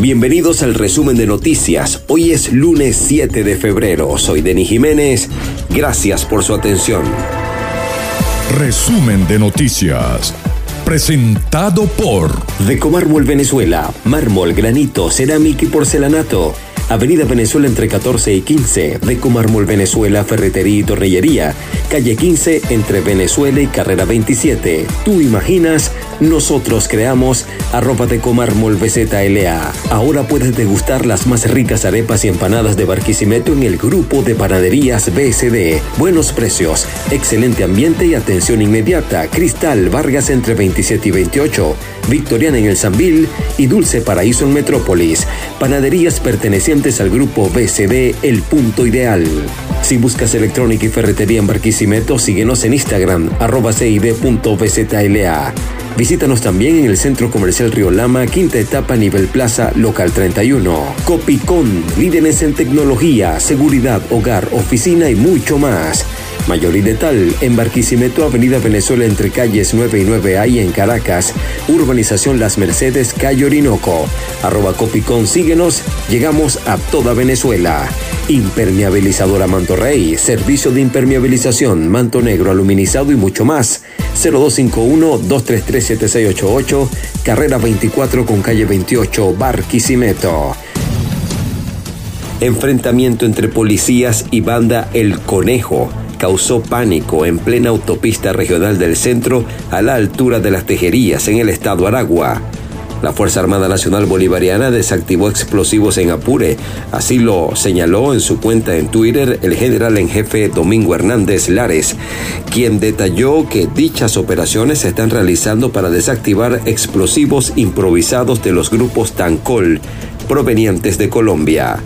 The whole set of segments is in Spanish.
Bienvenidos al resumen de noticias. Hoy es lunes 7 de febrero. Soy Denis Jiménez. Gracias por su atención. Resumen de noticias. Presentado por Decomármol Venezuela. Mármol, granito, cerámica y porcelanato Avenida Venezuela entre 14 y 15, Deco Mármol Venezuela, Ferretería y Tornillería, calle 15 entre Venezuela y Carrera 27. Tú imaginas, nosotros creamos arroba Deco Mármol. Ahora puedes degustar las más ricas arepas y empanadas de Barquisimeto en el grupo de panaderías BSD. Buenos precios, excelente ambiente y atención inmediata. Cristal Vargas entre 27 y 28. Victoriana en el Sambil y Dulce Paraíso en Metrópolis. Panaderías pertenecientes al grupo BCD El Punto Ideal. Si buscas electrónica y ferretería en Barquisimeto, síguenos en Instagram, arroba cid.bzla. Visítanos también en el Centro Comercial Río Lama, quinta etapa, nivel plaza, local 31. Copicón, líderes en tecnología, seguridad, hogar, oficina y mucho más. Mayor y Detal, en Barquisimeto, Avenida Venezuela entre calles 9 y 9A y en Caracas, Urbanización Las Mercedes, Calle Orinoco. Arroba Copicón, síguenos, llegamos a toda Venezuela. Impermeabilizadora Manto Rey, servicio de impermeabilización, manto negro, aluminizado y mucho más. 0251-233-7688, carrera 24 con calle 28, Barquisimeto. Enfrentamiento entre policías y banda El Conejo causó pánico en plena autopista regional del centro a la altura de las Tejerías en el estado Aragua. La Fuerza Armada Nacional Bolivariana desactivó explosivos en Apure, así lo señaló en su cuenta en Twitter el general en jefe Domingo Hernández Lares, quien detalló que dichas operaciones se están realizando para desactivar explosivos improvisados de los grupos Tancol provenientes de Colombia.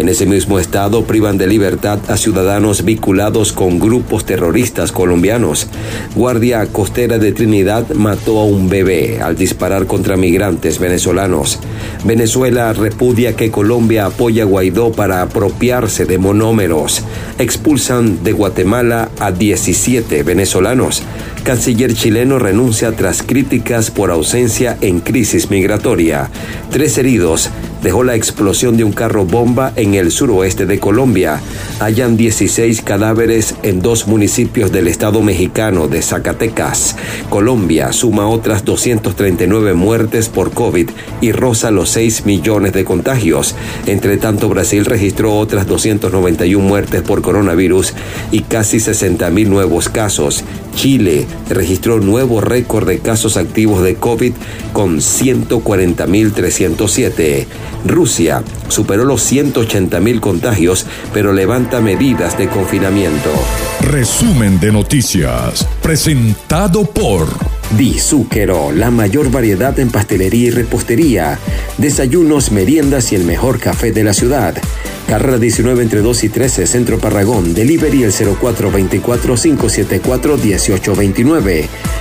En ese mismo estado privan de libertad a ciudadanos vinculados con grupos terroristas colombianos. Guardia Costera de Trinidad mató a un bebé al disparar contra migrantes venezolanos. Venezuela repudia que Colombia apoya a Guaidó para apropiarse de monómeros. Expulsan de Guatemala a 17 venezolanos. Canciller chileno renuncia tras críticas por ausencia en crisis migratoria. Tres heridos dejó la explosión de un carro bomba en el suroeste de Colombia. Hayan 16 cadáveres en dos municipios del estado mexicano de Zacatecas. Colombia suma otras 239 muertes por COVID y roza los 6 millones de contagios. Entre tanto, Brasil registró otras 291 muertes por coronavirus y casi 60 mil nuevos casos. Chile registró nuevo récord de casos activos de COVID con 140.307. Rusia superó los 180.000 contagios, pero levanta medidas de confinamiento. Resumen de noticias, presentado por Di la mayor variedad en pastelería y repostería, desayunos, meriendas y el mejor café de la ciudad. Carrera 19 entre 2 y 13, Centro Parragón. Delivery el 0424-574-1829.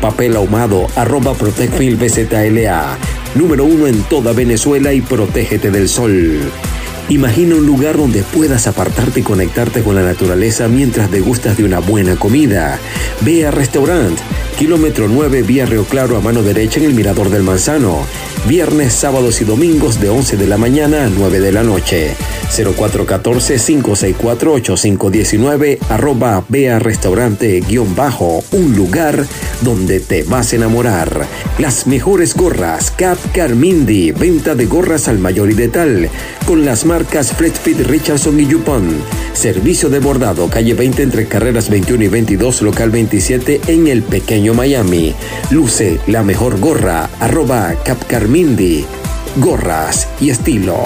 papel ahumado, arroba Protecfil BZLA. Número uno en toda Venezuela y protégete del sol. Imagina un lugar donde puedas apartarte y conectarte con la naturaleza mientras degustas de una buena comida. Ve a Restaurant, kilómetro 9 vía Río Claro a mano derecha en el Mirador del Manzano. Viernes, sábados y domingos de 11 de la mañana a 9 de la noche. 0414-564-8519 arroba Vea Restaurante guion bajo, un lugar donde te vas a enamorar. Las mejores gorras, Cap Carmindi, venta de gorras al mayor y de tal, con las marcas Fletfit, Richardson y Yupon. Servicio de bordado, calle 20 entre carreras 21 y 22, local 27 en el pequeño Miami. Luce la mejor gorra, arroba Cap Carmindi, gorras y estilo.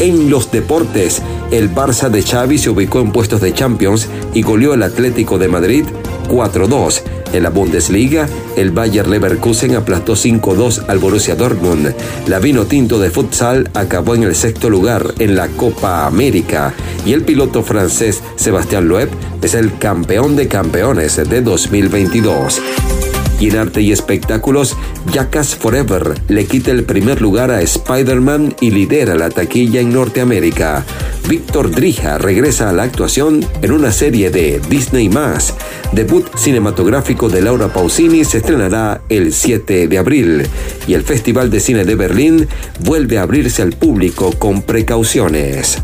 En los deportes, el Barça de Xavi se ubicó en puestos de Champions y goleó al Atlético de Madrid 4-2 En la Bundesliga, el Bayer Leverkusen aplastó 5-2 al Borussia Dortmund. La Vino Tinto de futsal acabó en el sexto lugar en la Copa América y el piloto francés Sebastián Loeb es el campeón de campeones de 2022. Y arte y espectáculos, Jackass Forever le quita el primer lugar a Spider-Man y lidera la taquilla en Norteamérica. Víctor Drija regresa a la actuación en una serie de Disney más. Debut cinematográfico de Laura Pausini se estrenará el 7 de abril y el Festival de Cine de Berlín vuelve a abrirse al público con precauciones.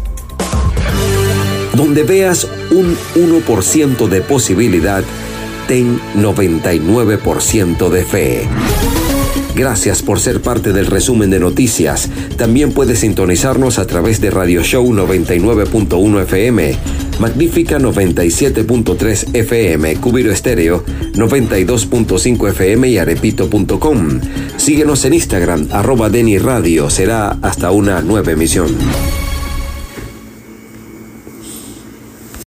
Donde veas un 1% de posibilidad, ten 99% de fe. Gracias por ser parte del resumen de noticias. También puedes sintonizarnos a través de Radio Show 99.1 FM, Magnífica 97.3 FM, Cubiro Estéreo 92.5 FM y arepito.com. Síguenos en Instagram, arroba Deni Radio. Será hasta una nueva emisión.